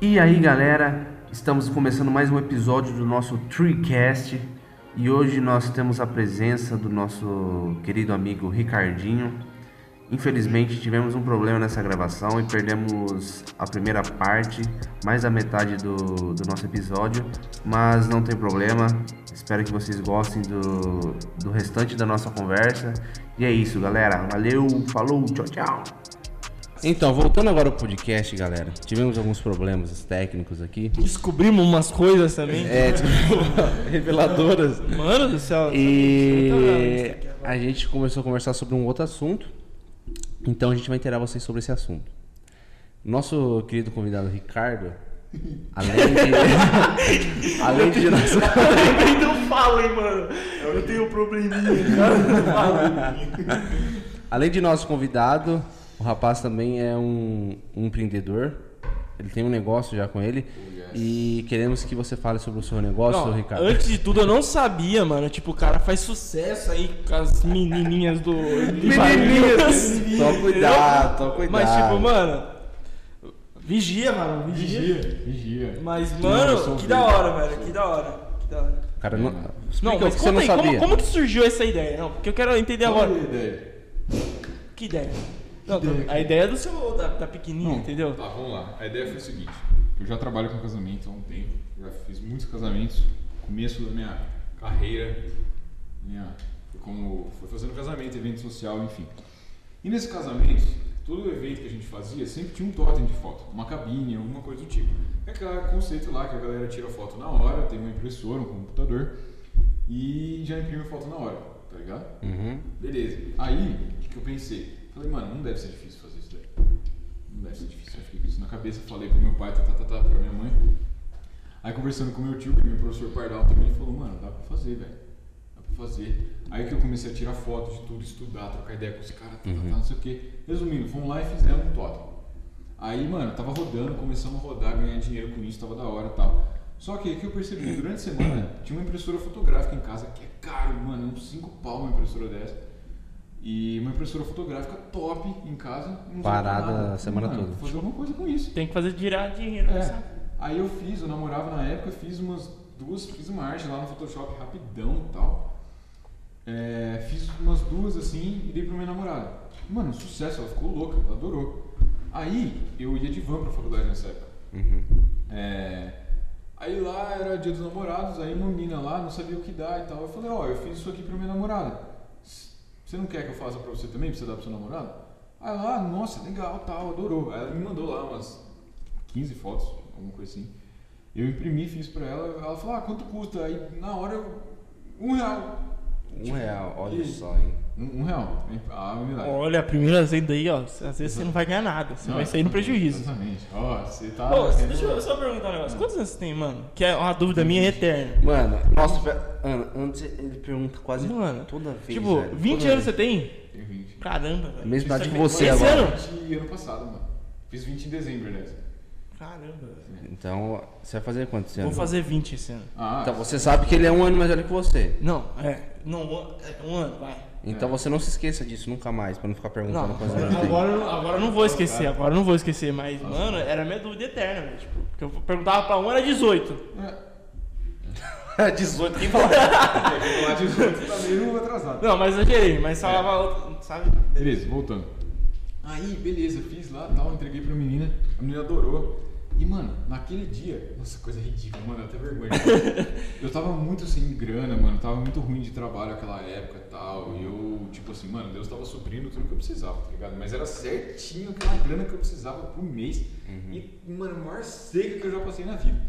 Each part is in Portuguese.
E aí galera, estamos começando mais um episódio do nosso Treecast e hoje nós temos a presença do nosso querido amigo Ricardinho. Infelizmente tivemos um problema nessa gravação e perdemos a primeira parte, mais da metade do, do nosso episódio, mas não tem problema. Espero que vocês gostem do, do restante da nossa conversa. E é isso, galera. Valeu, falou, tchau, tchau. Então, voltando agora ao podcast, galera. Tivemos alguns problemas técnicos aqui. Descobrimos umas coisas também. É, tipo, reveladoras. Mano do céu. E a gente começou a conversar sobre um outro assunto. Então a gente vai inteirar vocês sobre esse assunto. Nosso querido convidado Ricardo, além de. além de nosso. Eu não falo, hein, mano. Eu tenho um probleminha, cara. Além de nosso convidado, o rapaz também é um, um empreendedor. Ele tem um negócio já com ele. E queremos que você fale sobre o seu negócio, Não, Ricardo. antes de tudo, eu não sabia, mano. Tipo, o cara faz sucesso aí com as menininhas do. Menininhas! Toma cuidado, toma cuidado. Mas, tipo, mano. Vigia, mano. Vigia. Vigia, vigia. Mas, mano, que da hora, velho. Que da hora. Que da hora. Cara, não, explica Não, mas que você conta não aí, sabia. como, como que surgiu essa ideia? Não, porque eu quero entender Qual agora. é a ideia? Que ideia? Não, a ideia é do seu, da, da pequenininha, Não, entendeu? Tá, vamos lá. A ideia foi o seguinte. Eu já trabalho com casamento há um tempo. Já fiz muitos casamentos. Começo da minha carreira. Minha, foi como foi fazendo casamento, evento social, enfim. E nesse casamento, todo evento que a gente fazia sempre tinha um totem de foto. Uma cabine, alguma coisa do tipo. É aquele conceito lá que a galera tira foto na hora, tem uma impressora, um computador. E já imprime a foto na hora, tá ligado? Uhum. Beleza. Aí, o que, que eu pensei? Falei, mano, não deve ser difícil fazer isso daí. Não deve ser difícil. Eu fiquei com isso na cabeça, falei pro meu pai, tá, tá, tá, tá, pra minha mãe. Aí conversando com meu tio, que é meu professor Pardal também, ele falou, mano, dá pra fazer, velho. Dá pra fazer. Aí que eu comecei a tirar foto de tudo, estudar, trocar ideia com os caras, tá, tá, tá, não sei o quê. Resumindo, fomos lá e fizemos um totem. Aí, mano, tava rodando, começamos a rodar, ganhar dinheiro com isso, tava da hora e tal. Só que aí que eu percebi, durante a semana, tinha uma impressora fotográfica em casa, que é caro, mano, uns 5 pau uma impressora dessa. E uma impressora fotográfica top em casa. Parada a semana Mano, toda. Fazer alguma coisa com isso. Tem que fazer girar dinheiro, É. Aí eu fiz, eu namorava na época, fiz umas duas, fiz uma arte lá no Photoshop rapidão e tal. É, fiz umas duas assim e dei pra minha namorada. Mano, sucesso, ela ficou louca, ela adorou. Aí eu ia de van pra faculdade nessa época. Uhum. É, aí lá era dia dos namorados, aí uma menina lá não sabia o que dar e tal. Eu falei, ó, eu fiz isso aqui pra minha namorada. Você não quer que eu faça pra você também, pra você dar pro seu namorado? Aí lá, nossa, legal, tal, adorou. Aí ela me mandou lá umas 15 fotos, alguma coisa assim. Eu imprimi, fiz pra ela, ela falou, ah, quanto custa? Aí na hora eu. Um real. Um real, olha E- só, hein? Um, um real. A unidade. Olha, a primeira vez daí, ó. Às vezes você não vai ganhar nada. Você Não, vai sair no prejuízo. Exatamente. Ó, você tá. Ô, deixa eu só perguntar um negócio. Quantos anos você tem, mano? Que é uma dúvida minha eterna. Mano, nossa, Ana, antes ele pergunta quase Mano, toda vez. Tipo, velho, 20 toda anos você vez. tem? Tenho 20. Caramba, velho. Mesma idade que é você bem- Esse agora. ano? 20 ano passado, mano. Fiz 20 em dezembro, aliás. Caramba, velho. Então, você vai fazer quantos Vou anos? fazer 20 esse ano. Ah, Então, você sabe que ele é um ano mais velho que você. Não, é. Não, é, um ano, vai. Então você não se esqueça disso nunca mais, pra não ficar perguntando Não, agora, agora, eu não- agora eu não vou esquecer, agora eu não vou esquecer, mas, mano, era minha dúvida eterna, velho. Tipo, porque eu perguntava pra um, era 18. É, 18, quem fala? é, falar 18 tá meio atrasado. Não, mas eu gerei, mas falava outro, sabe? Beleza, voltando. Aí, beleza, fiz lá tal, entreguei pra menina, a menina adorou. E, mano, naquele dia, nossa, coisa ridícula, mano, até vergonha. eu tava muito sem grana, mano, tava muito ruim de trabalho naquela época e tal. E eu, tipo assim, mano, Deus tava suprindo tudo que eu precisava, tá ligado? Mas era certinho aquela grana que eu precisava por mês. E, mano, a maior seca que eu já passei na vida.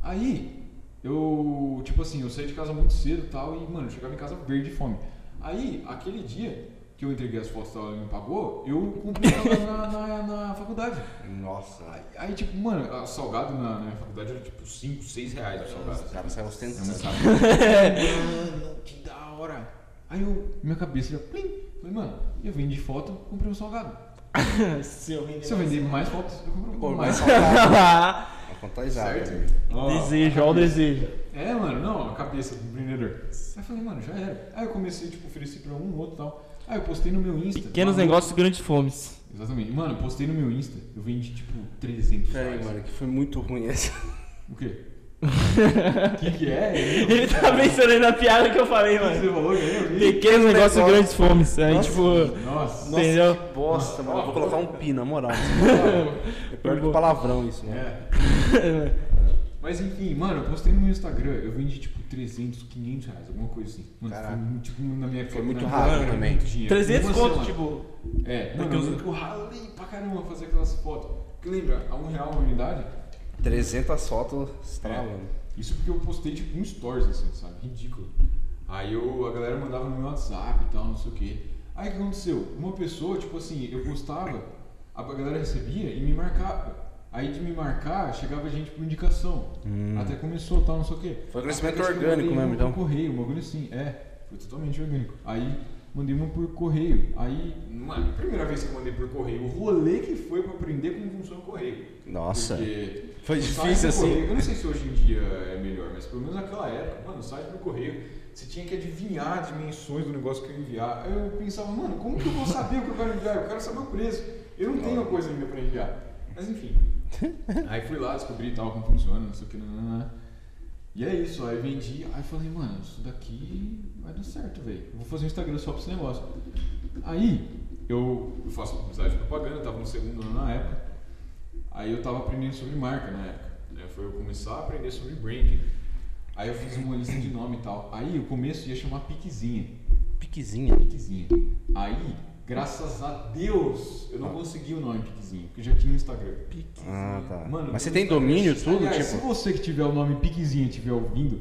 Aí, eu, tipo assim, eu saí de casa muito cedo e tal, e, mano, eu chegava em casa verde de fome. Aí, aquele dia que eu entreguei as fotos e tal, ela me pagou, eu comprei ela na, na, na faculdade. Nossa, Aí, aí, tipo, mano, a salgado na, na minha faculdade era tipo 5, 6 reais o salgado. o cara sai É ostentando. Mano, que da hora. Aí eu, minha cabeça já, plim. Falei, mano, eu vendi foto, comprei um salgado. Se eu vender Se eu vender mais fotos, eu compro Pô, mais. mais salgado. A conta exata. Certo? Ó, Desejo, olha o desejo. É, mano, não, a cabeça do empreendedor. Aí eu falei, mano, já era. Aí eu comecei, tipo, oferecer pra um, outro e tal. Ah, eu postei no meu Insta. Pequenos Maluco. negócios, grandes fomes. Exatamente. Mano, eu postei no meu Insta. Eu vendi tipo 300 Pera aí, reais. mano, que foi muito ruim essa. O quê? O que, que é? Ele tá pensando aí na piada que eu falei, O que você mano. falou? Eu vi. Pequenos negócios, negócio. grandes fomes. Aí, Nossa. tipo. Nossa. Entendeu? que bosta, mano. Eu vou colocar um pi, na moral. É pior que palavrão isso, né? É. Mas enfim, mano, eu postei no meu Instagram, eu vendi tipo 300, 500 reais, alguma coisa assim. Mano, Caraca. foi muito, tipo, na minha Foi muito era também. muito dinheiro. 300 Uma conto, semana. tipo. É, mano, Porque eu eu ralei pra caramba fazer aquelas fotos. Porque lembra, a um real uma unidade? 300 fotos estralando. Isso porque eu postei tipo um stories, assim, sabe? Ridículo. Aí eu, a galera mandava no meu WhatsApp e tal, não sei o quê. Aí o que aconteceu? Uma pessoa, tipo assim, eu postava, a galera recebia e me marcava. Aí de me marcar, chegava gente por indicação. Até começou tal, não sei o quê. Foi crescimento orgânico mesmo, uma então? Por correio, um bagulho assim, é. Foi totalmente orgânico. Aí mandei uma por correio. Aí, mano, primeira vez que eu mandei por correio, o rolê que foi pra aprender como funciona o correio. Nossa. Porque Foi difícil, assim. correio- eu não sei se hoje em dia é melhor, mas pelo menos naquela época, mano, o site do correio, você tinha que adivinhar as dimensões do negócio que eu ia enviar. Aí eu pensava, mano, como que eu vou saber o que eu quero enviar? Eu quero saber o preço. Eu não tenho a coisa ainda pra enviar. Mas enfim. Aí fui lá, descobri tal como funciona, não sei o que, não, não, não. E é isso, aí vendi, aí falei, mano, isso daqui vai dar certo, velho. Vou fazer um Instagram só pra esse negócio. Aí, eu faço publicidade de propaganda, tava no segundo ano na época. Aí eu tava aprendendo sobre marca na época. Né? Foi eu começar a aprender sobre branding. Aí eu fiz uma lista de nome e tal. Aí o começo ia chamar Piquezinha. Piquezinha. Piquezinha. Aí, graças a Deus, eu não consegui o nome Piquezinha, porque já tinha um Instagram. Ah, tá. Mano, Mas você no tem Instagram- domínio, tudo? Aliás, se tipo, você que tiver o nome Piquezinha estiver ouvindo,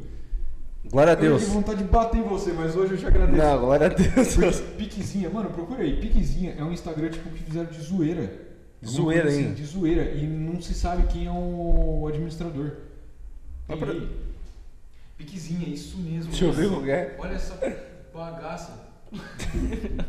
glória a eu Deus. tenho vontade de bater em você, mas hoje eu te agradeço. Não, glória a Deus. Piquezinha, mano, procura aí. Piquezinha é um Instagram tipo que fizeram de zoeira. Zoeira assim, ainda. De zoeira. E não se sabe quem é o administrador. Tem pra-. Piquezinha, isso mesmo. Deixa eu ver qual que é. Olha essa bagaça.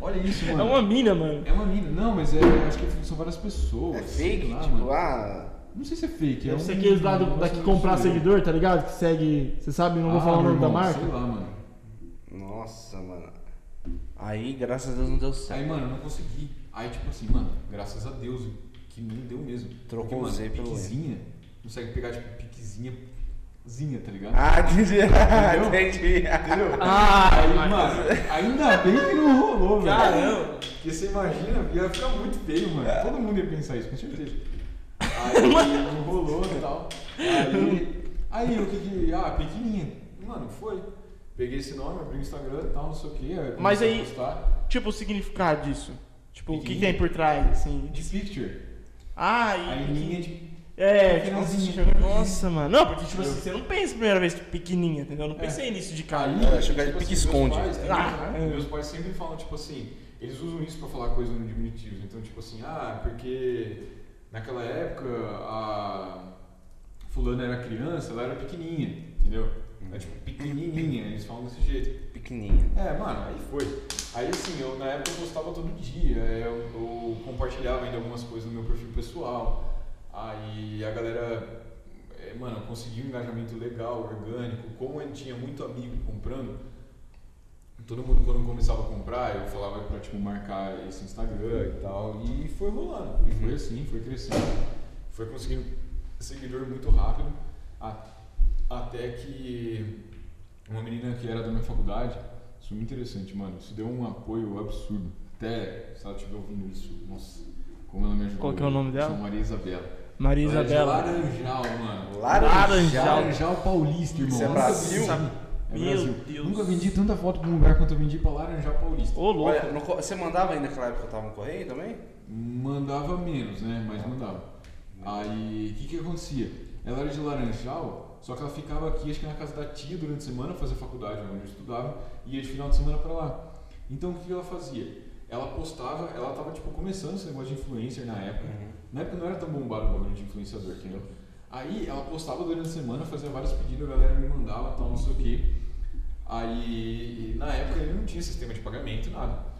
Olha isso, É mano. uma mina, mano. É uma mina. Não, mas é, acho que são várias pessoas. É fake? lá, tipo, mano. ah. Não sei se é fake. é um- aqueles lá do, daqui comprar seguidor, tá ligado? Que segue. Você sabe, não vou Ah, falar o nome da marca. Sei lá, mano. Nossa, mano. Aí, graças a Deus, não deu certo. Aí, mano, eu não consegui. Aí, tipo assim, mano, graças a Deus que não deu mesmo. Trocou Porque, o mano, Z pelo piquezinha, consegue pegar, tipo, piquezinha, zinha, tá ligado? Ah, entendi. Entendeu? entendi. Entendeu? Ah, Aí, mas- mano, ainda bem que não rolou, velho. Caramba. Porque você imagina, ia ficar muito feio, mano. Todo mundo ia pensar isso, com certeza. Aí não rolou e tal. Aí, aí o que que. Ah, pequenininha. Mano, foi. Peguei esse nome, abri o Instagram e tal, não sei o que. Mas aí-. Tipo, o significado disso. Tipo, o que, tem por trás, assim. De picture. Ah, Aí e. linha de. É, tipo, Pequenininha. nossa, mano. Não, porque, tipo assim, você não pensa a primeira vez tipo, pequenininha, entendeu? Eu não pensei nisso de cara. Aí, Eu acho que é tipo pique assim, esconde. Meus Ah, né? é. meus pais sempre falam, tipo assim, eles usam isso pra falar coisas no diminutivo. Então, tipo assim, ah, porque naquela época a fulana era criança, ela era pequenininha, entendeu? É tipo pequenininha, eles falam desse jeito. Pequenininha. É, mano, aí foi. Aí assim, eu na época eu postava todo dia, eu, eu compartilhava ainda algumas coisas no meu perfil pessoal. Aí a galera, é, mano, eu consegui um engajamento legal, orgânico. Como eu tinha muito amigo comprando, todo mundo quando começava a comprar, eu falava pra tipo, marcar esse Instagram e tal. E foi rolando. E foi assim, foi crescendo. Foi conseguindo seguidor muito rápido. Até que uma menina que era da minha faculdade, isso é muito interessante, mano. Isso deu um apoio absurdo. Até se ela estiver ouvindo isso, nossa, como ela me ajudou. Qual que é o nome dela? Maria Isabela. Maria Ela é de Isabela. Laranjal, mano. Laranjal. Laranjal Paulista, irmão. Isso é Nunca Brasil? É Meu Brasil. Deus. Nunca vendi tanta foto pra um lugar quanto eu vendi pra Laranjal Paulista. Ô, louco. Olha, no você mandava aí naquela época que eu tava no correio também? Mandava menos, né? Mas mandava. Aí, o que que acontecia? Ela era de Laranjal, só que ela ficava aqui, acho que na casa da tia durante a semana, fazia faculdade onde eu estudava, e ia de final de semana pra lá. Então, o que que ela fazia? Ela postava, ela tava, tipo, começando esse negócio de influencer na época. Na época não era tão bombado o bagulho de influenciador, entendeu? Aí, ela postava durante a semana, fazia vários pedidos, a galera me mandava, tal, não sei o quê. Aí, na época, ele não tinha sistema de pagamento, nada.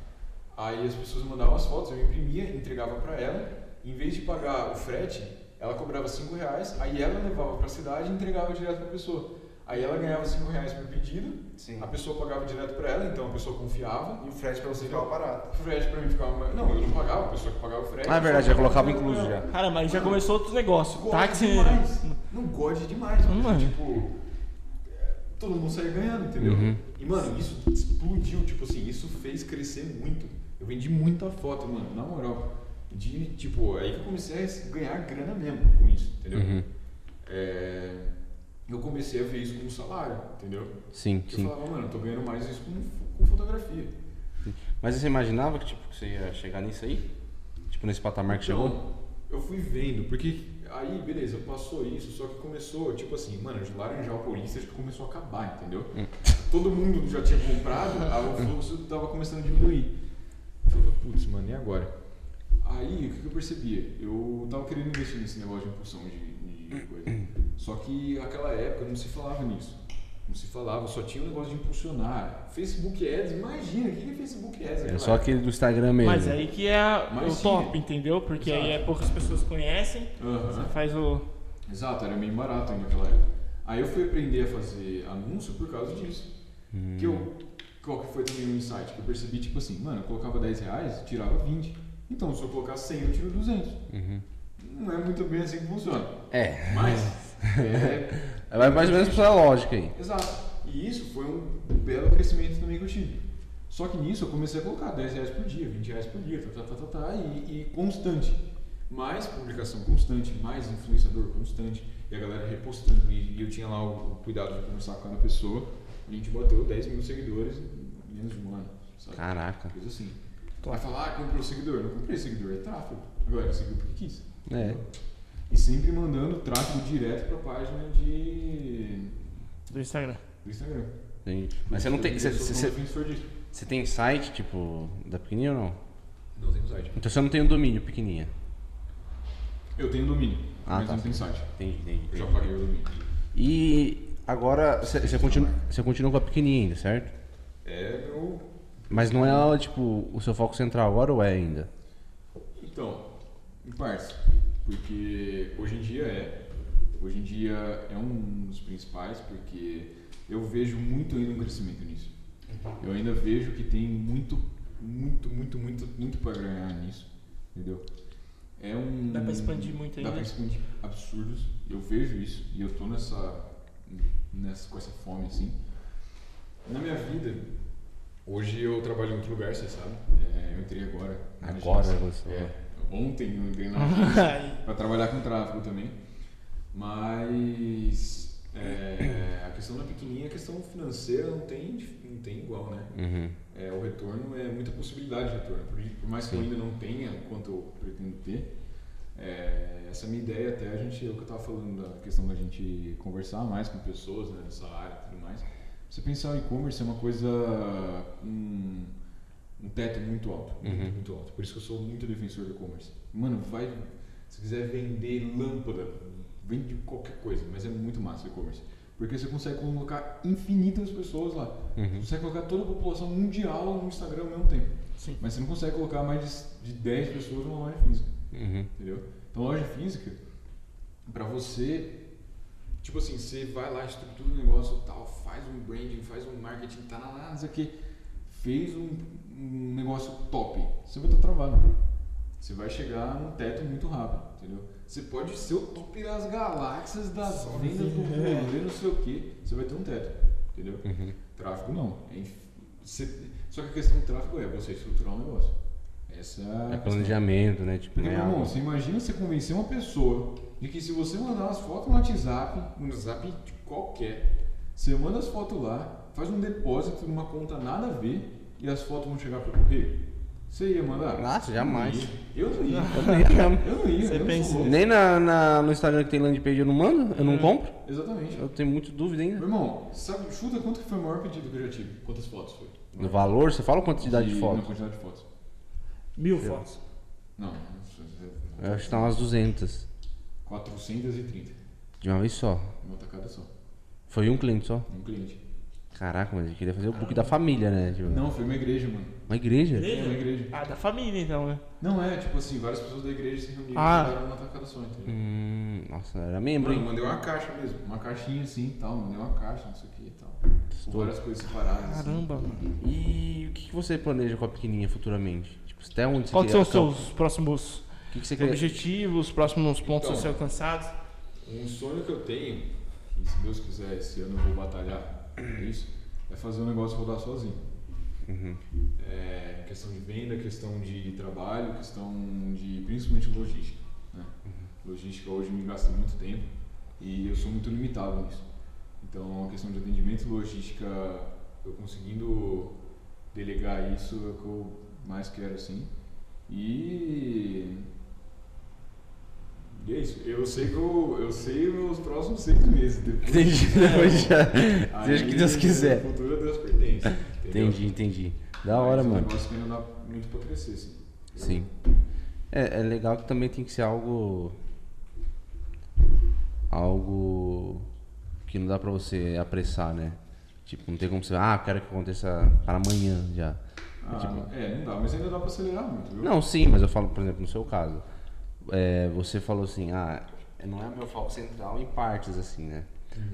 Aí as pessoas mandavam as fotos, eu imprimia, entregava pra ela. Em vez de pagar o frete, ela cobrava 5 reais, aí ela levava pra cidade e entregava direto pra pessoa. Aí ela ganhava 5 reais por pedido, Sim. a pessoa pagava direto pra ela, então a pessoa confiava. E o frete pra você ficava barato. O frete pra mim ficava. mais- Não, eu não pagava, a pessoa que pagava o frete. Ah, é verdade, já colocava incluso já. Cara, mas já começou outro negócio. Gosta Táxi. demais. Não gosta demais, porque, Mano. tipo. é, Todo mundo saía ganhando, entendeu? Uhum. E, mano, isso explodiu, tipo assim, isso fez crescer muito. Eu vendi muita foto, mano, na moral. De, tipo, aí que eu comecei a ganhar grana mesmo com isso, entendeu? Uhum. É, eu comecei a ver isso como salário, entendeu? Sim, Eu sim. falava, mano, eu tô ganhando mais isso com, com fotografia. Mas você imaginava que, tipo, que você ia chegar nisso aí? Tipo, nesse patamar que chegou? Então, eu fui vendo, porque aí, beleza, passou isso, só que começou, tipo assim, mano, de Laranjal Paulista acho que começou a acabar, entendeu? Hum. Todo mundo já tinha comprado, o fluxo tava começando a diminuir. Eu falei, putz, mano, e agora? Aí, o que que eu percebia? Eu tava querendo investir nesse negócio de impulsão de, de coisa. Só que naquela época não se falava nisso. Não se falava, só tinha o negócio de impulsionar. Facebook Ads, imagina, o que é Facebook Ads? É só aquele do Instagram mesmo. Mas aí que é Mas o sim. top, entendeu? Porque aí é Exato. poucas pessoas conhecem. Aham. Você faz o. Exato, era meio barato ainda naquela época. Aí eu fui aprender a fazer anúncio por causa disso. Hum. Que eu, qual que foi também um insight? Que eu percebi, tipo assim, mano, eu colocava 10 reais, tirava 20. Então, se eu colocar 100, eu tiro 200. Uhum. Não é muito bem assim que funciona. É. Mas, é... Vai mais ou menos pela lógica aí. Exato. E isso foi um belo crescimento também que eu tive. Só que nisso eu comecei a colocar 10 reais por dia, 20 reais por dia, tá, tá, tá, tá, tá, e, e constante. Mais publicação constante, mais influenciador constante, e a galera repostando. E, e eu tinha lá o, cuidado de conversar com cada pessoa. A gente bateu 10 mil seguidores em menos de um ano. Sabe? Caraca. Coisa assim. Vai falar, ah, comprou seguidor. Não comprei seguidor, é tráfego. Agora, eu segui porque quis. É. E sempre mandando tráfego direto pra página de... do Instagram. do Instagram. Entendi. Mas você não tem. Eu Você, sou você, você tem site, tipo, da pequenininha ou não? Não tenho site. Então você não tem um domínio pequenininha. Eu tenho domínio, Ah, mas tá. não tenho site. Entendi, entendi. Eu já paguei o domínio. E agora você, continua, você continua com a pequenininha ainda, certo? É meu. Mas não é, tipo, o seu foco central agora ou é ainda? Então, em partes. Porque hoje em dia é. Hoje em dia é um dos principais, porque eu vejo muito ainda um crescimento nisso. Eu ainda vejo que tem muito, muito, muito, muito, muito para ganhar nisso. Entendeu? É um. Dá pra expandir muito Dá ainda. pra expandir absurdos. Eu vejo isso e eu tô nessa, nessa com essa fome assim. Na minha vida, hoje eu trabalho em outro lugar, você sabe. É, eu entrei agora. na Agora você- É, ontem eu entrei na para trabalhar com tráfego também. Mas é, a questão da pequenininha, a questão financeira não tem, não tem igual, né? Uhum. É, o retorno é muita possibilidade de retorno. Por, por mais que eu ainda não tenha quanto eu pretendo ter, é, essa minha ideia até a gente, é o que eu estava falando da questão da gente conversar mais com pessoas né, dessa área e tudo mais. Você pensar o e-commerce é uma coisa, um, um teto muito alto, muito, Uhum. muito alto. Por isso que eu sou muito defensor do e-commerce. Mano, vai, se quiser vender lâmpada, vende qualquer coisa, mas é muito massa o e-commerce. Porque você consegue colocar infinitas pessoas lá. Uhum. Você consegue colocar toda a população mundial no Instagram ao mesmo tempo. Sim. Mas você não consegue colocar mais de, de 10 pessoas numa loja física. Uhum. Entendeu? Então, loja física, pra você, tipo assim, você vai lá, estrutura o negócio e tal, faz um branding, faz um marketing, tá lá, não sei o que, fez um, um negócio top, você vai estar travado. Você vai chegar num teto muito rápido, entendeu? Você pode ser o top das galáxias, das vendas do rolê, não sei o que, você vai ter um teto, entendeu? Uhum. Tráfego não. É inf- você- só que a questão do tráfego é você estruturar um negócio. Essa É planejamento, né? Tipo, Porque, não é meu irmão, você imagina você convencer uma pessoa de que se você mandar umas fotos no WhatsApp, no WhatsApp de qualquer, você manda as fotos lá, faz um depósito numa conta nada a ver e as fotos vão chegar pro correio. Você ia mandar? Nossa, jamais. Eu não ia. Eu não ia. Eu não ia. Você eu. Nem na, na- no Instagram que tem landing page eu não mando, eu não compro. Exatamente. Eu tenho muito dúvida Meu ainda. irmão, sabe, chuta quanto que foi o maior pedido que eu já tive? Quantas fotos foi? No valor, você fala a quantidade de Na fotos? quantidade de fotos. Mil fotos. Não, Eu acho que tá umas 200. 430. De uma vez só. Uma tacada só. Foi um cliente só. Um cliente. Caraca, mas ele queria fazer o book da família, né? Tipo, Não, foi uma igreja, mano. Uma igreja? É uma igreja. Ah, da família então, né? Não é, tipo assim, várias pessoas da igreja se reuniram Ah. e fizeram uma tacada só, entendeu? Hum, nossa, era membro, Mano, eu hein? mandei uma caixa mesmo, uma caixinha assim e tal, mandei uma caixa, não sei o que e tal. Com Estou- várias coisas separadas. assim. Caramba, mano. E o que, que você planeja com a pequenininha futuramente? Tipo, até onde você Quais quer- são os seus próximos O que, que você quer? objetivos, próximos pontos Então. a ser alcançados? Um sonho que eu tenho, e se Deus quiser, esse ano eu vou batalhar por isso, é fazer o negócio rodar sozinho. Uhum. É, questão de venda, questão de trabalho, questão de principalmente logística. Né? Logística hoje me gasta muito tempo e eu sou muito limitado nisso. Então a questão de atendimento e logística, eu conseguindo delegar isso é o que eu mais quero assim. E e é isso. Eu sei que eu, eu sei os próximos seis meses. Depois, Entendi. Depois já. Aí, Seja o que Deus quiser. O futuro a Deus pertence. entendeu? Entendi, entendi. Da hora, Mas É um mano. negócio que ainda dá muito pra crescer, sim. Sim. É, é legal que também tem que ser algo. Algo que não dá pra você apressar, né? Tipo, não tem como você. Ah, quero que aconteça para amanhã já. Ah, Tipo- não- é, não dá, mas ainda dá pra acelerar muito, viu? Não, sim, mas eu falo, por exemplo, no seu caso. É, você falou assim, ah, não é meu foco central em partes, assim, né?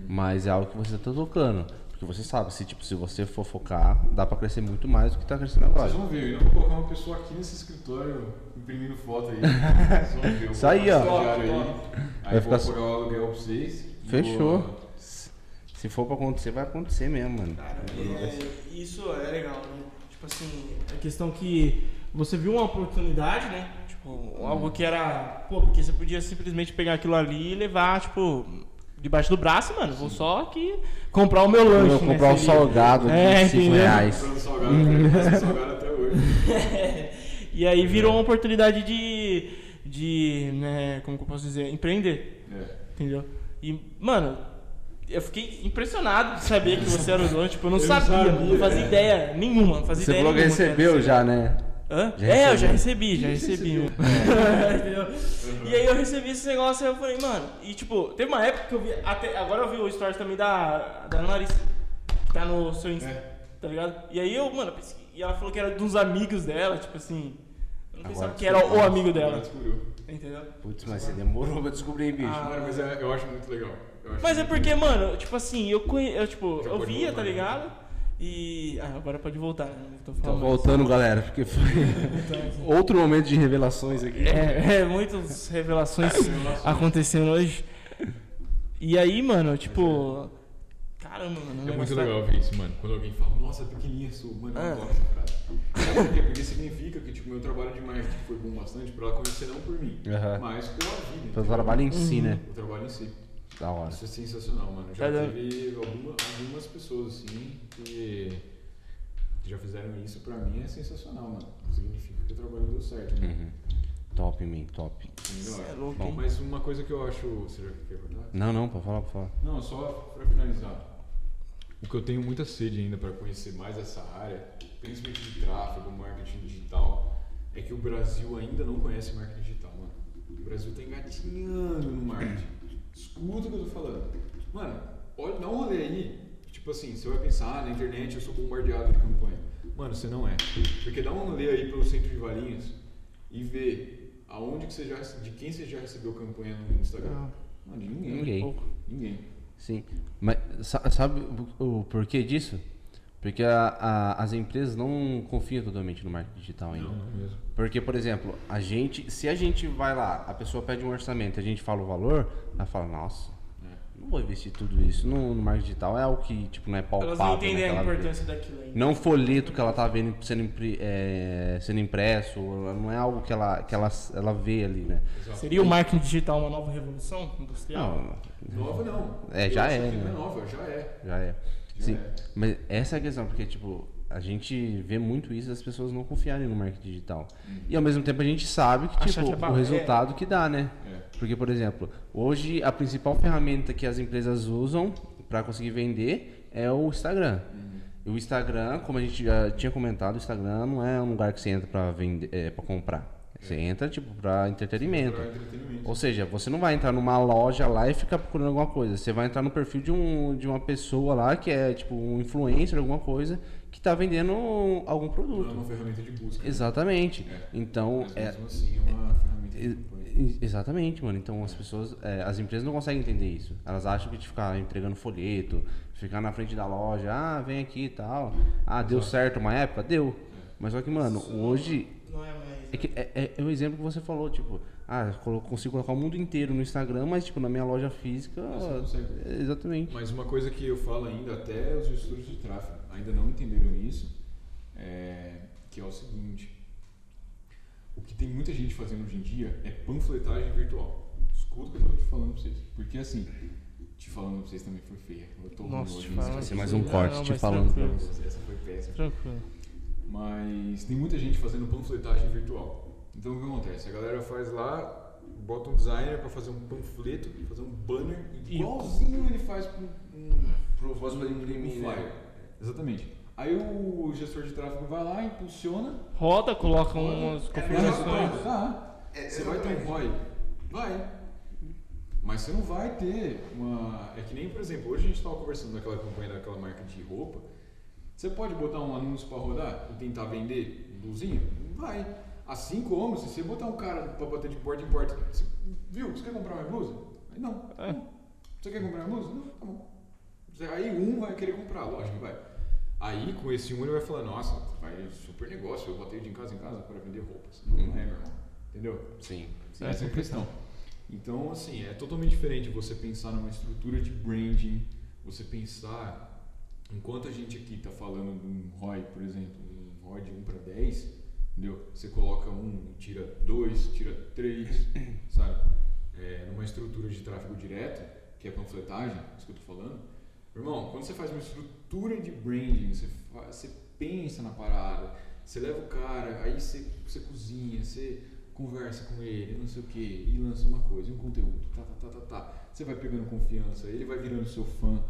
Mas é algo que você tá tocando. Porque você sabe, se, tipo, se você for focar, dá pra crescer muito mais do que tá crescendo agora. Vocês vão ver, eu vou colocar uma pessoa aqui nesse escritório imprimindo foto aí. Vocês vão ver. eu Isso vou aí, ó. estagiário Aí, Vai aí ficar vou pagar o aluguel pra vocês. Fechou. Vou- Se for pra acontecer, vai acontecer mesmo, mano. É, isso é legal, né? Tipo assim, a questão que você viu uma oportunidade, né? Tipo, algo que era. Pô, porque você podia simplesmente pegar aquilo ali e levar, tipo, debaixo do braço, mano. Vou só aqui comprar o meu Eu lanche. vou comprar né? um Seria- salgado É, de 5 entendeu? reais. Comprando salgado, comprando salgado até hoje. e aí virou uma oportunidade de. de. Né, como que eu posso dizer? Empreender. É. Entendeu? E, mano, eu fiquei impressionado de saber que você era o dono. Tipo, eu não Eu não sabia, sabia, não fazia né? ideia nenhuma. Não fazia Você ideia falou que recebeu já, né? Hã? Já é, eu já recebi, já recebi. E aí eu recebi esse negócio e eu falei, mano, e tipo, teve uma época que eu vi. Até, agora eu vi o stories também da, da Ana Larissa, que tá no seu Insta, É. tá ligado? E aí eu, mano, pesquei, e ela falou que era de uns amigos dela, tipo assim. Eu não Agora pensava que era o amigo dela, descobriu. entendeu? Putz, mas você demorou pra descobrir, hein, bicho. Ah, Mano, mas é- eu acho muito legal. Eu acho Mas é muito porque, mano, tipo assim, eu conhe... eu, tipo, Já eu via, tá né? ligado? E. Ah, agora pode voltar, né? Tô falando. voltando, galera, porque foi outro momento de revelações aqui. É, é, muitas revelações acontecendo hoje. E aí, mano, tipo. Caramba, mano. É muito tá- legal ver isso, mano. Quando alguém fala, nossa, pequenininha sua, mano, eu Ah. adoro essa frase. Sabe por quê? Porque significa que, tipo, meu trabalho de marketing foi bom bastante pra ela conhecer não por mim, Aham. mas pela vida. Pelo trabalho em si, né? O trabalho em si. Da hora. Isso é sensacional, mano. Já Tá dando- teve alguma- algumas pessoas, assim, que, que já fizeram isso pra mim, é sensacional, mano. Significa que o trabalho deu certo, né? Uhum. Top, man, top. Melhor. Cê é louco, Bom, hein? mas uma coisa que eu acho. Você já quer cortar? Não, não, pode falar, pode falar. Não, só pra finalizar. O que eu tenho muita sede ainda para conhecer mais essa área, principalmente de tráfego, marketing digital, é que o Brasil ainda não conhece marketing digital, mano. O Brasil tá engatinhando no marketing. Escuta o que eu tô falando. Mano, olha, dá um rolê aí. Tipo assim, você vai pensar, ah, na internet eu sou bombardeado de campanha. Mano, você não é. Porque dá um rolê aí pelo centro de Valinhos e vê aonde que você já, de quem você já recebeu campanha no Instagram. Ah. Mano, de ninguém. Ninguém. Pouco. Ninguém. Sim. Mas sa- sabe o porquê disso? Porque a- a- as empresas não confiam totalmente no marketing digital ainda. Não, não mesmo. Porque, por exemplo, a gente, se a gente vai lá, a pessoa pede um orçamento, a gente fala o valor, ela fala, nossa, É. não vou investir tudo isso no, no marketing digital, é algo que tipo, não é palpável. Elas não entendem né, que a vê. importância daquilo ainda. Não folheto que ela tá vendo sendo, é, sendo impresso, não é algo que ela, que ela, ela vê ali, né? Exato. Seria o marketing digital uma nova revolução industrial? Não, Nova não. É, já é, Não né? é nova, já é. já é. Sim, é. mas essa é a questão, porque, tipo, a gente vê muito isso das pessoas não confiarem no marketing digital. E ao mesmo tempo a gente sabe que, tipo, que é o resultado que dá, né? É. Porque, por exemplo, hoje a principal ferramenta que as empresas usam para conseguir vender é o Instagram. E o Instagram, como a gente já tinha comentado, o Instagram não é um lugar que você entra para vender, é, para comprar. Você entra, tipo, pra entretenimento. Pra entretenimento. Ou seja, você não vai entrar numa loja lá e ficar procurando alguma coisa. Você vai entrar no perfil de, um, de uma pessoa lá que é tipo um influencer, alguma coisa, que tá vendendo algum Não é produto. uma ferramenta de busca. né? Exatamente. É. Então, Mas é, mesmo assim é uma ferramenta de campanha. e- exatamente, mano. Então as pessoas, é, as empresas não conseguem entender isso. Elas acham que de ficar entregando folheto, ficar na frente da loja, ah, vem aqui e tal. Ah, deu certo uma época? Deu. Mas só que, mano, hoje Não é. É, que, é, é- é o exemplo que você falou, tipo, ah, consigo colocar o mundo inteiro no Instagram, mas tipo, na minha loja física. Você não consegue. é, exatamente. Mas uma coisa que eu falo ainda, até os gestores de tráfego ainda não entenderam isso, é, que é o seguinte. O que tem muita gente fazendo hoje em dia é panfletagem virtual. Escuta o que eu tô te falando pra vocês. Porque assim, te falando pra vocês também foi feia. Eu tô Nossa, hoje, te falando. Vai ser mais um corte não, te falando pra tranquilo. Essa foi péssima. Tranquilo. Mas tem muita gente fazendo panfletagem virtual. Então o que acontece? A galera faz lá, bota um designer pra fazer um panfleto, fazer um banner, igualzinho ele faz com um, Pro- pra um- imprimir, um né? flyer. Exatamente. Aí o gestor de tráfego vai lá, impulsiona. Roda, coloca roda, umas dá configurações. resultado, Tá. Você vai ter um ROI? Vai. Mas você não vai ter uma. É que nem, por exemplo, hoje a gente estava conversando naquela campanha daquela marca de roupa. Você pode botar um anúncio para rodar e tentar vender blusinha? Vai. Assim como se você botar um cara para bater de porta em porta, você, viu? Você quer comprar minha blusa? Aí não. É. Não. Você quer comprar minha blusa? Não, tá bom. Aí um vai querer comprar, lógico que vai. Aí com esse um ele vai falar, nossa, vai super negócio, eu botei de casa em casa para vender roupas. Não é, meu irmão. Entendeu? Sim. Sim, É essa é a questão. Então, assim, é totalmente diferente você pensar numa estrutura de branding, você pensar, enquanto a gente aqui está falando de um ROI, por exemplo, um ROI de 1 para 10, entendeu? Você coloca um, tira 2, tira 3, sabe? É, numa estrutura de tráfego direto, que é panfletagem, isso que eu estou falando. Irmão, quando você faz uma estrutura de branding, você, fa- você pensa na parada, você leva o cara, aí você, você cozinha, você conversa com ele, não sei o que, e lança uma coisa, um conteúdo, tá, tá, tá, tá, tá. Você vai pegando confiança, ele vai virando seu fã.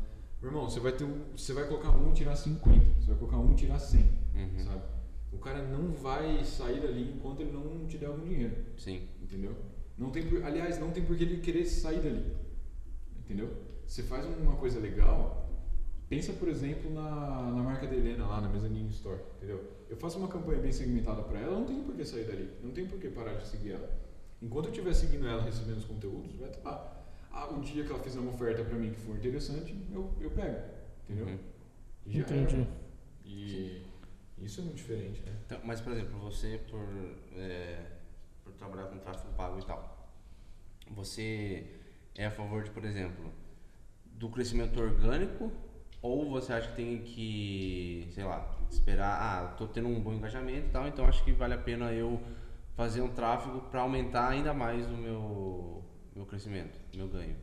Meu irmão, você vai ter um, você vai colocar um tirar 50, você vai colocar um tirar 100, Uhum. sabe? O cara não vai sair dali enquanto ele não te der algum dinheiro, Sim. entendeu? Não tem, por- aliás, não tem por que ele querer sair dali, entendeu? Você faz uma coisa legal, pensa, por exemplo, na, na marca da Helena lá, na Mezzanine Store, entendeu? Eu faço uma campanha bem segmentada para ela, não tem por que sair dali, não tem por que parar de seguir ela. Enquanto eu estiver seguindo ela, recebendo os conteúdos, vai estar lá. Ah, o dia que ela fizer uma oferta para mim que for interessante, eu, eu pego, entendeu? Uhum. E já Entendi. era. E isso é muito diferente, né? Então, mas, por exemplo, você, por, é, por trabalhar com tráfego pago e tal, você é a favor de, por exemplo, do crescimento orgânico ou você acha que tem que, sei lá, esperar, ah, tô tendo um bom engajamento e tal, então acho que vale a pena eu fazer um tráfego para aumentar ainda mais o meu, meu crescimento, meu ganho.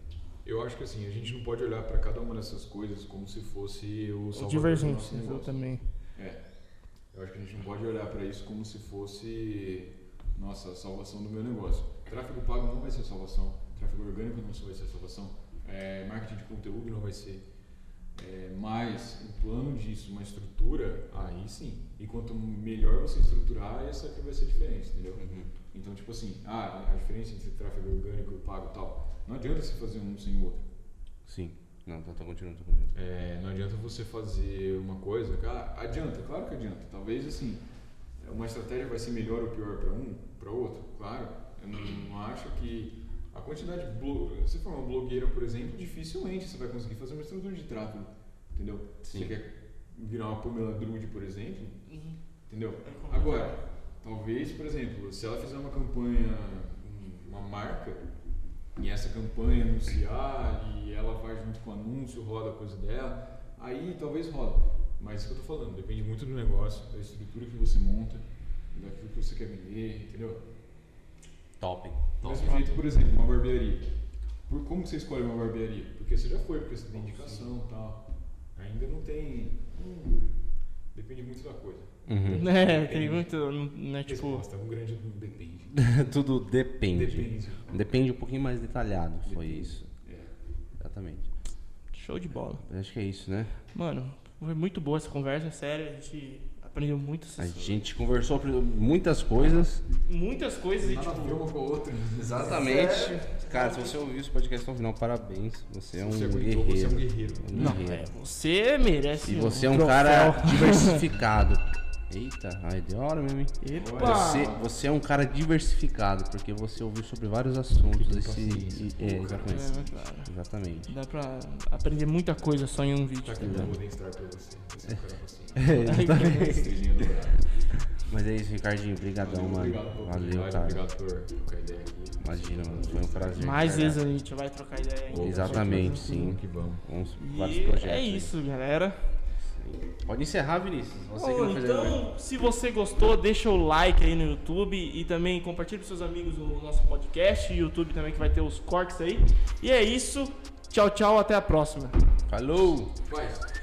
Eu acho que assim, a gente não pode olhar para cada uma dessas coisas como se fosse o salvador do Divergente, nosso negócio. exatamente. É. Eu acho que a gente não pode olhar para isso como se fosse nossa a salvação do meu negócio. Tráfego pago não vai ser salvação. Tráfego orgânico não vai ser salvação. É, marketing de conteúdo não vai ser. É, mas um plano disso, uma estrutura, aí sim. E quanto melhor você estruturar, essa que vai ser diferente, entendeu? Uhum. Então, tipo assim, ah, a diferença entre tráfego orgânico e pago e tal. Não adianta você fazer um sem o outro. Sim. Não, tá, tá continuando, tá continuando. É, não adianta você fazer uma coisa, cara, adianta, claro que adianta. Talvez assim, uma estratégia vai ser melhor ou pior para um, para outro, claro. Eu não, não acho que a quantidade de blo... se for uma blogueira, por exemplo, dificilmente você vai conseguir fazer uma estrutura de tráfego, entendeu? Se Sim. Você quer virar uma Pamela Drude, por exemplo, Uhum. entendeu? É. Agora, talvez, por exemplo, se ela fizer uma campanha, um- uma marca e essa campanha anunciar e ela vai junto com o anúncio, roda a coisa dela, aí talvez roda. Mas isso que eu tô falando, depende muito do negócio, da estrutura que você monta, daquilo que você quer vender, entendeu? Top. Do mesmo jeito, por exemplo, uma barbearia. Por como você escolhe uma barbearia? Porque você já foi, porque você tem indicação e tal. Ainda não tem. hum, depende muito da coisa. Uhum. É, tem muito. Né, tipo. Resposta, um grande depende. Tudo depende. Depende. Depende um pouquinho mais detalhado, foi Depende. isso. É. Exatamente. Show de bola. Eu Acho que é isso, né? Mano, foi muito boa essa conversa, sério. A gente Aprendeu muito. A gente conversou sobre muitas coisas. Muitas coisas e tipo. uma com a outra. Exatamente. Cara, se você ouviu esse podcast até o final, parabéns. Você é um Você guerreiro. você é um guerreiro. Não, é, você merece. E você é um troféu. cara diversificado. Eita, ai, de hora mesmo, hein? Epa! Você, você é um cara diversificado, porque você ouviu sobre vários assuntos. Esse, e- é, exatamente. É, cara, Exatamente. dá pra aprender muita coisa só em um vídeo. Tá aqui o Golden Star pra você. Você é um cara. É, exatamente. Estrelinha dourada. Mas é isso, Ricardinho. Obrigadão, mano. Obrigado pela Valeu, oportunidade, cara. Obrigado por trocar ideia aqui. Imagina, mano. Foi um prazer. Mais cara. vezes a gente vai trocar ideia ainda. Exatamente, sim. Que vamos. Vamos, vários E projetos. é aí. isso, galera. Pode encerrar, Vinícius. Você fez então, se você gostou, deixa o like aí no YouTube e também compartilha com seus amigos o nosso podcast e YouTube também que vai ter os cortes aí. E é isso. Tchau, tchau, até a próxima. Falou! Faz.